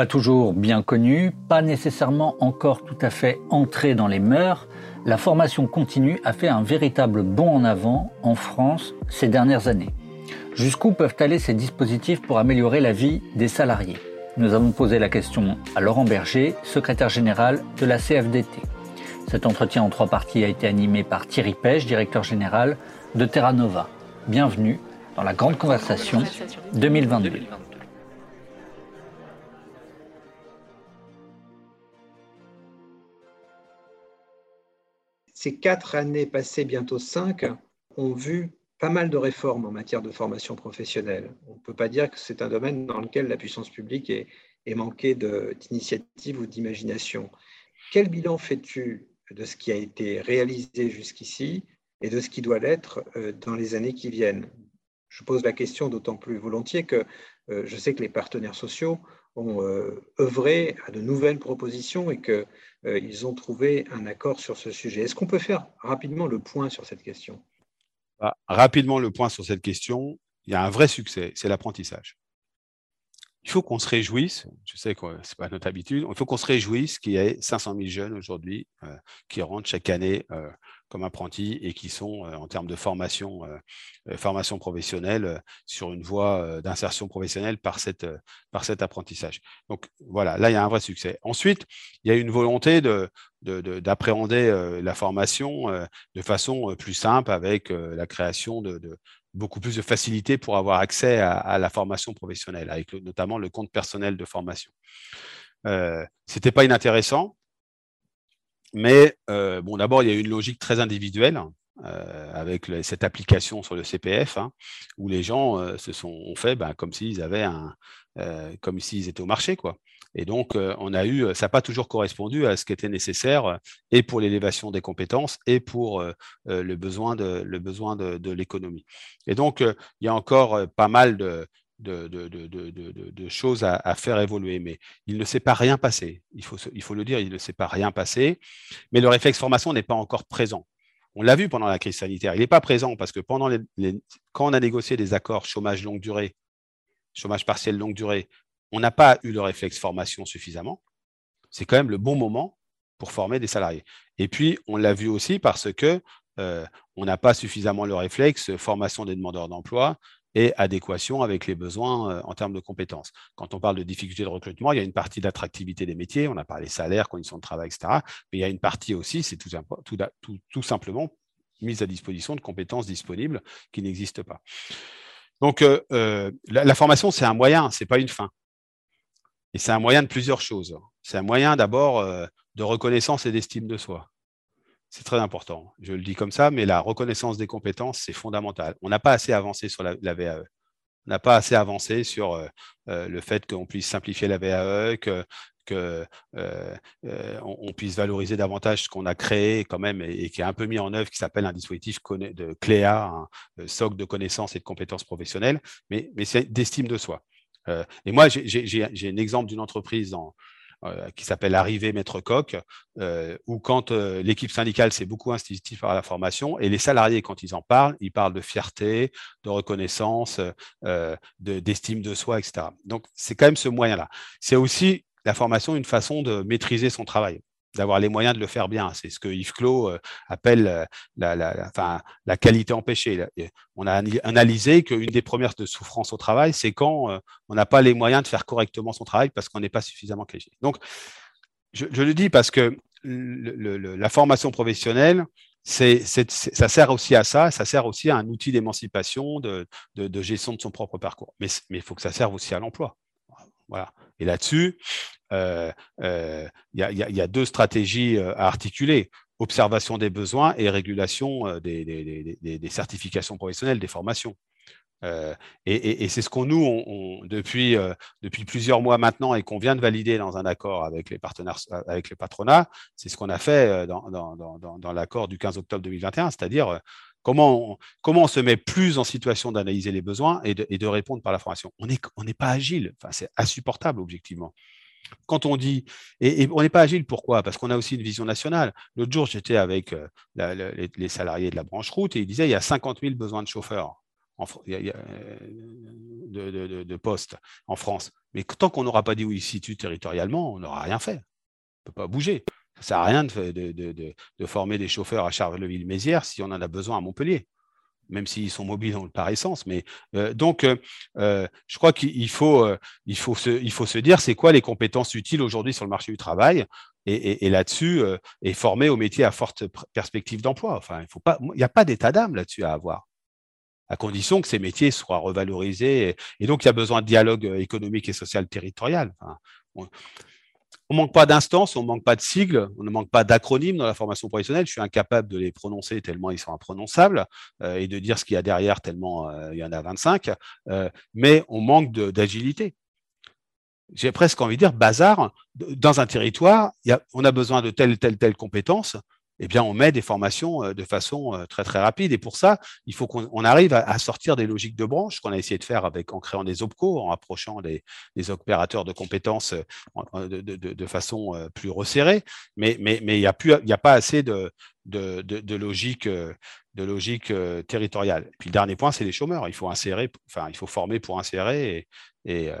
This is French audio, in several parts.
Pas toujours bien connu, pas nécessairement encore tout à fait entré dans les mœurs, la formation continue a fait un véritable bond en avant en France ces dernières années. Jusqu'où peuvent aller ces dispositifs pour améliorer la vie des salariés? Nous avons posé la question à Laurent Berger, secrétaire général de la CFDT. Cet entretien en trois parties a été animé par Thierry Pêche, directeur général de Terra Nova. Bienvenue dans la Grande Conversation 2022. Ces quatre années passées, bientôt cinq, ont vu pas mal de réformes en matière de formation professionnelle. On ne peut pas dire que c'est un domaine dans lequel la puissance publique est, manquée d'initiative ou d'imagination. Quel bilan fais-tu de ce qui a été réalisé jusqu'ici et de ce qui doit l'être euh, dans les années qui viennent? Je pose la question d'autant plus volontiers que euh, je sais que les partenaires sociaux ont euh, œuvré à de nouvelles propositions et qu'ils euh, ont trouvé un accord sur ce sujet. Est-ce qu'on peut faire rapidement le point sur cette question? Bah, Rapidement le point sur cette question, il y a un vrai succès, c'est l'apprentissage. Il faut qu'on se réjouisse, je sais que ce n'est pas notre habitude, il faut qu'on se réjouisse qu'il y ait 500 000 jeunes aujourd'hui euh, qui rentrent chaque année comme apprentis et qui sont, en termes de formation, formation professionnelle, sur une voie d'insertion professionnelle par, cette, par cet apprentissage. Donc voilà, là, il y a un vrai succès. Ensuite, il y a une volonté d'appréhender de, la formation de façon plus simple avec la création de, beaucoup plus de facilité pour avoir accès à, la formation professionnelle, avec notamment le compte personnel de formation. Euh, Ce n'était pas inintéressant, mais euh, bon, d'abord, il y a une logique très individuelle euh, avec cette application sur le CPF, hein, où les gens se sont ont fait ben, comme s'ils avaient un, comme s'ils étaient au marché, quoi. Et donc, on a eu, ça n'a pas toujours correspondu à ce qui était nécessaire, et pour l'élévation des compétences, et pour le besoin de, de, l'économie. Et donc, il y a encore pas mal de, choses à, faire évoluer. Mais il ne s'est pas rien passé. Il faut, il faut le dire, il ne s'est pas rien passé. Mais le réflexe formation n'est pas encore présent. On l'a vu pendant la crise sanitaire. Il n'est pas présent parce que pendant les, quand on a négocié des accords chômage longue durée, chômage partiel longue durée, on n'a pas eu le réflexe formation suffisamment. C'est quand même le bon moment pour former des salariés. Et puis, on l'a vu aussi parce que euh, on n'a pas suffisamment le réflexe formation des demandeurs d'emploi, et adéquation avec les besoins euh, en termes de compétences. Quand on parle de difficultés de recrutement, il y a une partie d'attractivité des métiers, on a parlé salaire, conditions de travail, etc. Mais il y a une partie aussi, c'est tout, simplement mise à disposition de compétences disponibles qui n'existent pas. Donc, euh, euh, la, formation, c'est un moyen, ce n'est pas une fin. Et c'est un moyen de plusieurs choses. C'est un moyen d'abord de reconnaissance et d'estime de soi. C'est très important. Je le dis comme ça, mais la reconnaissance des compétences, c'est fondamental. On n'a pas assez avancé sur la, VAE. On n'a pas assez avancé sur euh, euh, le fait qu'on puisse simplifier la VAE, que, qu'on euh, puisse valoriser davantage ce qu'on a créé quand même et, qui est un peu mis en œuvre, qui s'appelle un dispositif de CLEA, un socle de connaissances et de compétences professionnelles, mais, mais c'est d'estime de soi. Et moi, j'ai un exemple d'une entreprise euh, qui s'appelle Arrivée Maître Coq, euh, où quand euh, l'équipe syndicale s'est beaucoup instituée par la formation, et les salariés, quand ils en parlent, ils parlent de fierté, de reconnaissance, d'estime de, soi, etc. Donc, c'est quand même ce moyen-là. C'est aussi la formation une façon de maîtriser son travail d'avoir les moyens de le faire bien. C'est ce que Yves Clos appelle la, la, qualité empêchée. On a analysé qu'une des premières de souffrance au travail, c'est quand on n'a pas les moyens de faire correctement son travail parce qu'on n'est pas suffisamment qualifié. Donc, je, le dis parce que la formation professionnelle, ça sert aussi à ça, ça sert aussi à un outil d'émancipation, de, gestion de son propre parcours. Mais il faut que ça serve aussi à l'emploi. Et là-dessus, il y, a deux stratégies à articuler observation des besoins et régulation des, certifications professionnelles, des formations. et, c'est ce qu'on nous, depuis, plusieurs mois maintenant et qu'on vient de valider dans un accord avec les partenaires, avec le patronat, c'est ce qu'on a fait dans, l'accord du 15 octobre 2021, c'est-à-dire comment on, comment on se met plus en situation d'analyser les besoins et de, répondre par la formation. On n'est pas agile, c'est insupportable objectivement quand on dit, et, on n'est pas agile, pourquoi? Parce qu'on a aussi une vision nationale. L'autre jour, j'étais avec euh, les, salariés de la branche route et ils disaient il y a 50 000 besoins de chauffeurs de, postes en France. Mais tant qu'on n'aura pas dit se situe territorialement, on n'aura rien fait. On ne peut pas bouger. Ça ne sert à rien de, former des chauffeurs à Charleville-Mézières si on en a besoin à Montpellier même s'ils sont mobiles par essence. Mais euh, donc, euh, euh, je crois qu'il faut, faut, se, faut se dire c'est quoi les compétences utiles aujourd'hui sur le marché du travail et, là-dessus, et former au métier à forte perspective d'emploi. Enfin, il n'y a pas d'état d'âme là-dessus à avoir à condition que ces métiers soient revalorisés. Et, donc, il y a besoin de dialogue économique et social territorial. Ne manque pas d'instances, on manque pas de sigles, on ne manque pas d'acronymes dans la formation professionnelle. Je suis incapable de les prononcer tellement ils sont imprononçables euh, et de dire ce qu'il y a derrière tellement euh, il y en a 25. Euh, mais on manque d'agilité. J'ai presque envie de dire bazar. Dans un territoire, on a besoin de telle, telle, telle compétence eh on met des formations euh, de façon euh, très, très rapide. Et pour ça, il faut qu'on arrive à, sortir des logiques de branche qu'on a essayé de faire avec, en créant des OPCO, en approchant les, opérateurs de compétences euh, de, façon plus resserrée. Mais, il n'y a, a pas assez de, de, logique, de logique territoriale. Puis le dernier point, c'est les chômeurs. Il faut insérer, enfin, il faut former pour insérer et,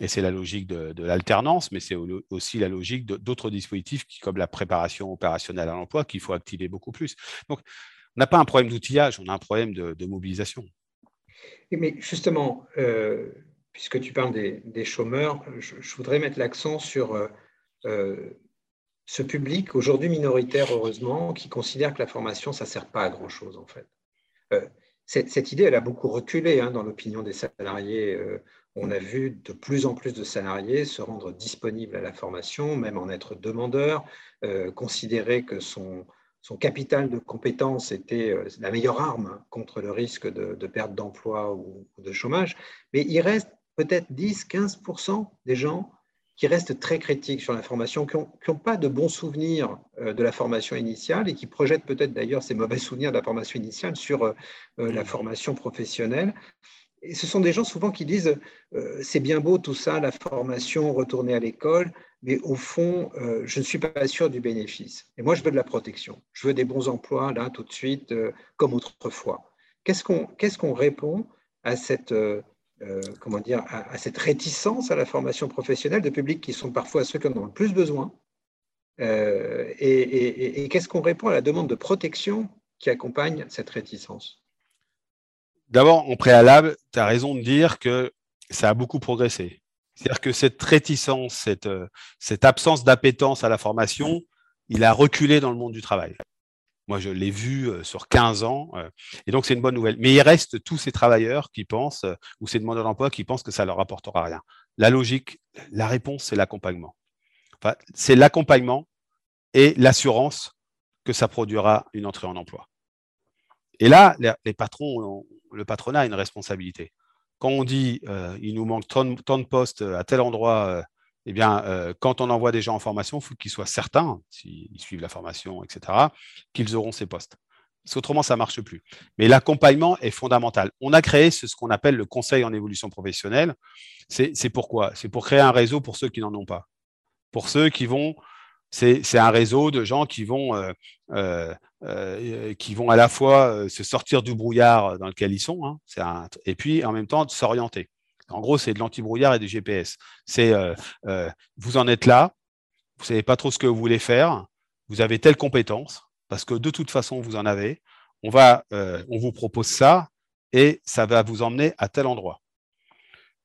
et c'est la logique de, l'alternance, mais c'est aussi la logique d'autres dispositifs comme la préparation opérationnelle à l'emploi qu'il faut activer beaucoup plus. Donc, on n'a pas un problème d'outillage, on a un problème de, mobilisation. Mais justement, euh, puisque tu parles des, chômeurs, je, voudrais mettre l'accent sur euh, euh, ce public, aujourd'hui minoritaire, heureusement, qui considère que la formation, ça ne sert pas à grand-chose, en fait. Cette, idée, elle a beaucoup reculé hein, dans l'opinion des salariés on a vu de plus en plus de salariés se rendre disponibles à la formation, même en être demandeurs, euh, considérer que son, capital de compétences était euh, la meilleure arme contre le risque de, perte d'emploi ou, de chômage. Mais il reste peut-être 10-15% des gens qui restent très critiques sur la formation, qui n'ont pas de bons souvenirs euh, de la formation initiale et qui projettent peut-être d'ailleurs ces mauvais souvenirs de la formation initiale sur la formation professionnelle. Et ce sont des gens souvent qui disent euh, c'est bien beau tout ça, la formation, retourner à l'école, mais au fond, euh, je ne suis pas sûr du bénéfice. Et moi, je veux de la protection. Je veux des bons emplois là, tout de suite, euh, comme autrefois. Qu'est-ce qu'on qu'est-ce qu'on répond à cette, comment dire, à, cette réticence à la formation professionnelle de publics qui sont parfois ceux qui en ont le plus besoin Et, et qu'est-ce qu'on répond à la demande de protection qui accompagne cette réticence? D'abord, en préalable, tu as raison de dire que ça a beaucoup progressé. C'est-à-dire que cette réticence, cette, euh, cette absence d'appétence à la formation, il a reculé dans le monde du travail. Moi, je l'ai vu euh, sur 15 ans, euh, et donc c'est une bonne nouvelle. Mais il reste tous ces travailleurs qui pensent, ou ces demandeurs d'emploi qui pensent que ça leur apportera rien. La logique, la réponse, c'est l'accompagnement. C'est l'accompagnement et l'assurance que ça produira une entrée en emploi. Et là, les patrons le patronat a une responsabilité. Quand on dit euh, il nous manque tant, de postes à tel endroit, euh, eh bien, euh, quand on envoie des gens en formation, il faut qu'ils soient certains, s'ils suivent la formation, etc., qu'ils auront ces postes. Parce qu'autrement, ça ne marche plus. Mais l'accompagnement est fondamental. On a créé ce, qu'on appelle le conseil en évolution professionnelle. C'est pourquoi? C'est pour créer un réseau pour ceux qui n'en ont pas. Pour ceux qui vont c'est un réseau de gens qui vont euh, qui vont à la fois euh, se sortir du brouillard dans lequel ils sont, hein, et puis en même temps s'orienter. En gros, c'est de l'anti-brouillard et du GPS. C'est euh, vous en êtes là, vous savez pas trop ce que vous voulez faire, vous avez telle compétence, parce que de toute façon, vous en avez. On, va, on vous propose ça et ça va vous emmener à tel endroit.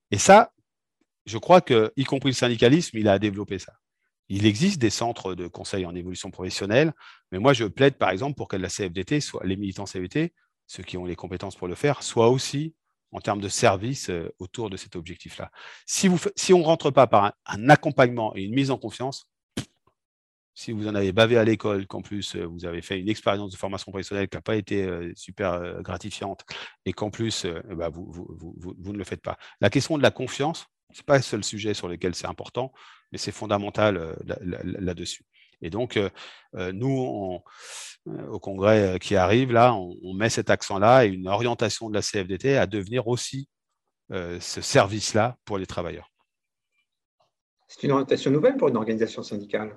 Et ça, je crois que, y compris le syndicalisme, il a développé ça. Il existe des centres de conseil en évolution professionnelle, mais moi, je plaide, par exemple, pour que la CFDT, soit les militants CFDT, ceux qui ont les compétences pour le faire, soient aussi en termes de service euh, autour de cet objectif-là. Si, si on ne rentre pas par un, accompagnement et une mise en confiance, si vous en avez bavé à l'école, qu'en plus euh, vous avez fait une expérience de formation professionnelle qui n'a pas été euh, super gratifiante et qu'en plus bah, vous, vous, ne le faites pas. La question de la confiance, ce n'est pas le seul sujet sur lequel c'est important, mais c'est fondamental là-dessus. Et donc, euh, euh, nous, au congrès qui arrive, là, on, met cet accent-là et une orientation de la CFDT à devenir aussi ce service-là pour les travailleurs. C'est une orientation nouvelle pour une organisation syndicale?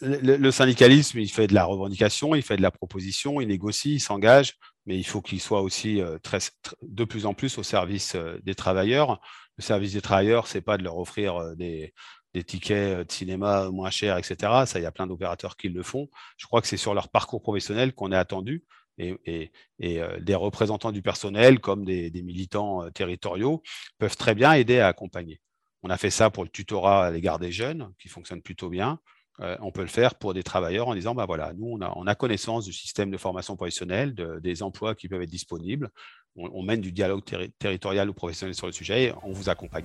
Le, syndicalisme, il fait de la revendication, il fait de la proposition, il négocie, il s'engage. mais il faut qu'il soit aussi très, de plus en plus au service des travailleurs. Le service des travailleurs, c'est pas de leur offrir des, des tickets de cinéma moins chers, etc. Ça, il y a plein d'opérateurs qui le font. Je crois que c'est sur leur parcours professionnel qu'on est attendu et, euh, des représentants du personnel, comme des, militants euh, territoriaux, peuvent très bien aider à accompagner. On a fait ça pour le tutorat à l'égard des jeunes, qui fonctionne plutôt bien. Euh, on peut le faire pour des travailleurs en disant, bah voilà, nous, on a, connaissance du système de formation professionnelle, des emplois qui peuvent être disponibles. On, mène du dialogue territorial ou professionnel sur le sujet et on vous accompagne.